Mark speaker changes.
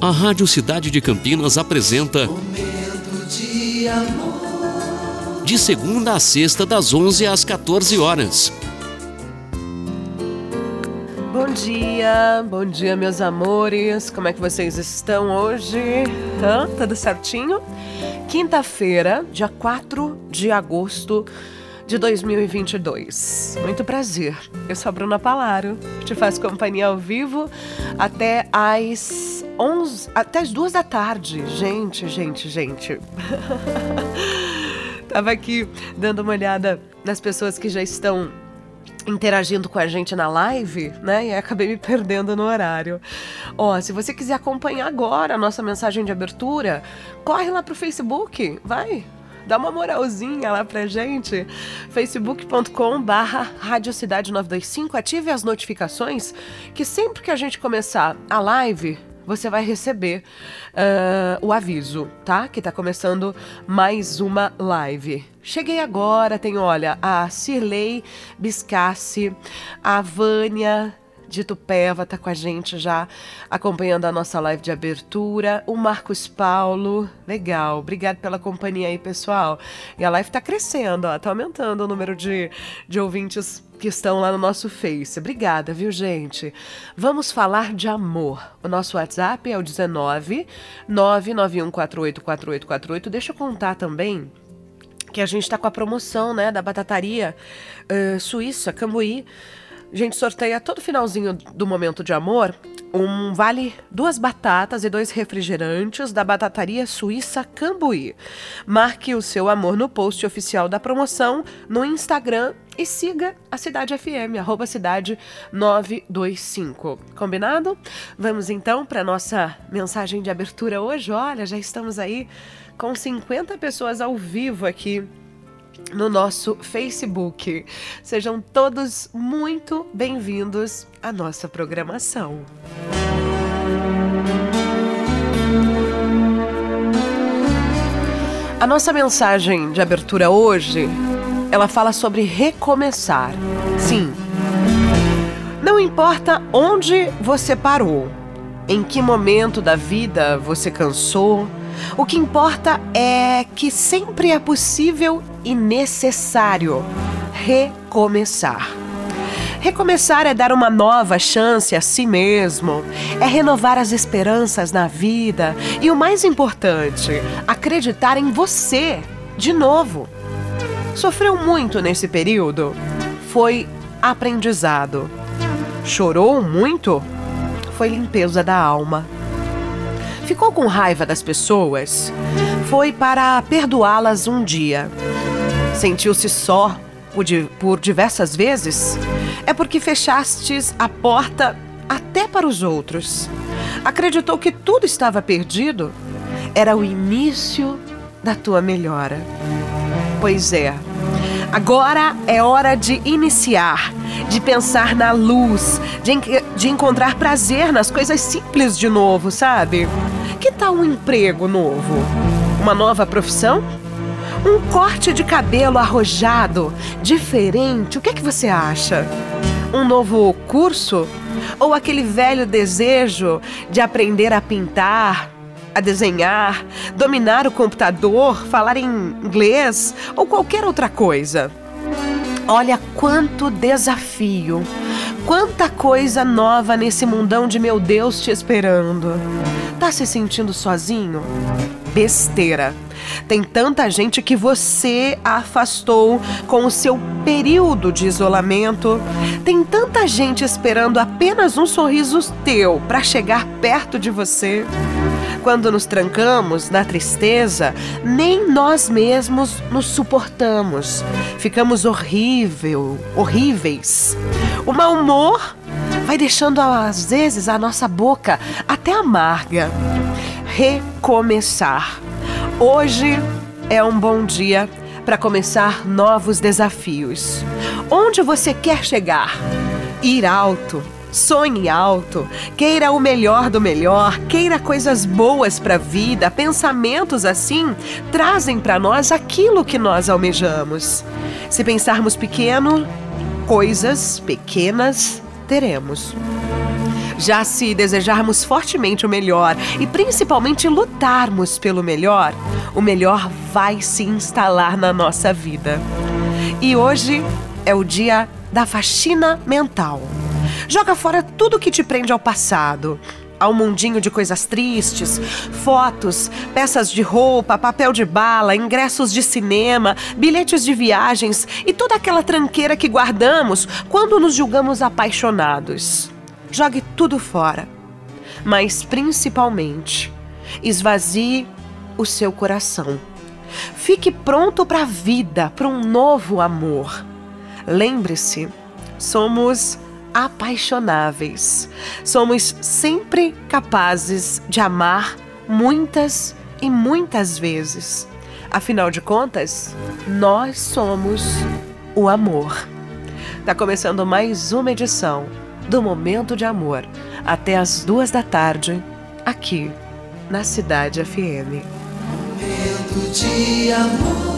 Speaker 1: A Rádio Cidade de Campinas apresenta
Speaker 2: Momento de amor.
Speaker 1: de segunda a sexta das 11 às 14 horas.
Speaker 3: Bom dia, bom dia, meus amores. Como é que vocês estão hoje? Hã? Tudo certinho? Quinta-feira, dia 4 de agosto de 2022. Muito prazer. Eu sou a Bruna Palaro. Te faço companhia ao vivo até às 11, até as duas da tarde. Gente, gente, gente. Tava aqui dando uma olhada nas pessoas que já estão interagindo com a gente na live, né? E acabei me perdendo no horário. Ó, se você quiser acompanhar agora a nossa mensagem de abertura, corre lá pro Facebook, vai. Dá uma moralzinha lá pra gente. facebook.com barra Radiocidade 925. Ative as notificações que sempre que a gente começar a live, você vai receber uh, o aviso, tá? Que tá começando mais uma live. Cheguei agora, tem, olha, a Cirlei Biscassi, a Vânia de Tupéva tá com a gente já acompanhando a nossa live de abertura. O Marcos Paulo, legal. Obrigado pela companhia aí, pessoal. E a live tá crescendo, ó, tá aumentando o número de, de ouvintes que estão lá no nosso Face. Obrigada, viu, gente? Vamos falar de amor. O nosso WhatsApp é o 19 991484848. Deixa eu contar também que a gente está com a promoção, né, da batataria uh, suíça, Cambuí. A gente sorteia todo finalzinho do momento de amor um vale duas batatas e dois refrigerantes da batataria suíça Cambuí. Marque o seu amor no post oficial da promoção no Instagram e siga a Cidade FM, arroba cidade 925. Combinado? Vamos então para nossa mensagem de abertura hoje. Olha, já estamos aí com 50 pessoas ao vivo aqui no nosso Facebook. Sejam todos muito bem-vindos à nossa programação. A nossa mensagem de abertura hoje, ela fala sobre recomeçar. Sim. Não importa onde você parou, em que momento da vida você cansou, o que importa é que sempre é possível e necessário recomeçar. Recomeçar é dar uma nova chance a si mesmo, é renovar as esperanças na vida e o mais importante, acreditar em você de novo. Sofreu muito nesse período? Foi aprendizado. Chorou muito? Foi limpeza da alma. Ficou com raiva das pessoas? Foi para perdoá-las um dia. Sentiu-se só por, diversas vezes? É porque fechastes a porta até para os outros. Acreditou que tudo estava perdido? Era o início da tua melhora. Pois é, agora é hora de iniciar, de pensar na luz, de, de encontrar prazer nas coisas simples de novo, sabe? Que tal um emprego novo? Uma nova profissão? Um corte de cabelo arrojado, diferente, o que é que você acha? Um novo curso? Ou aquele velho desejo de aprender a pintar, a desenhar, dominar o computador, falar em inglês ou qualquer outra coisa? Olha quanto desafio, quanta coisa nova nesse mundão de meu Deus te esperando. Tá se sentindo sozinho? Besteira. Tem tanta gente que você afastou com o seu período de isolamento. Tem tanta gente esperando apenas um sorriso teu para chegar perto de você. Quando nos trancamos na tristeza, nem nós mesmos nos suportamos. Ficamos horrível, horríveis. O mau humor vai deixando às vezes a nossa boca até amarga. Recomeçar. Hoje é um bom dia para começar novos desafios. Onde você quer chegar? Ir alto. Sonhe alto, queira o melhor do melhor, queira coisas boas para a vida, pensamentos assim trazem para nós aquilo que nós almejamos. Se pensarmos pequeno, coisas pequenas teremos. Já se desejarmos fortemente o melhor e principalmente lutarmos pelo melhor, o melhor vai se instalar na nossa vida. E hoje é o dia da faxina mental. Joga fora tudo que te prende ao passado ao mundinho de coisas tristes, fotos, peças de roupa, papel de bala, ingressos de cinema, bilhetes de viagens e toda aquela tranqueira que guardamos quando nos julgamos apaixonados. Jogue tudo fora. Mas principalmente, esvazie o seu coração. Fique pronto para a vida, para um novo amor. Lembre-se, somos apaixonáveis. Somos sempre capazes de amar muitas e muitas vezes. Afinal de contas, nós somos o amor. Tá começando mais uma edição do Momento de Amor, até as duas da tarde, aqui na Cidade FM.
Speaker 2: Momento de amor.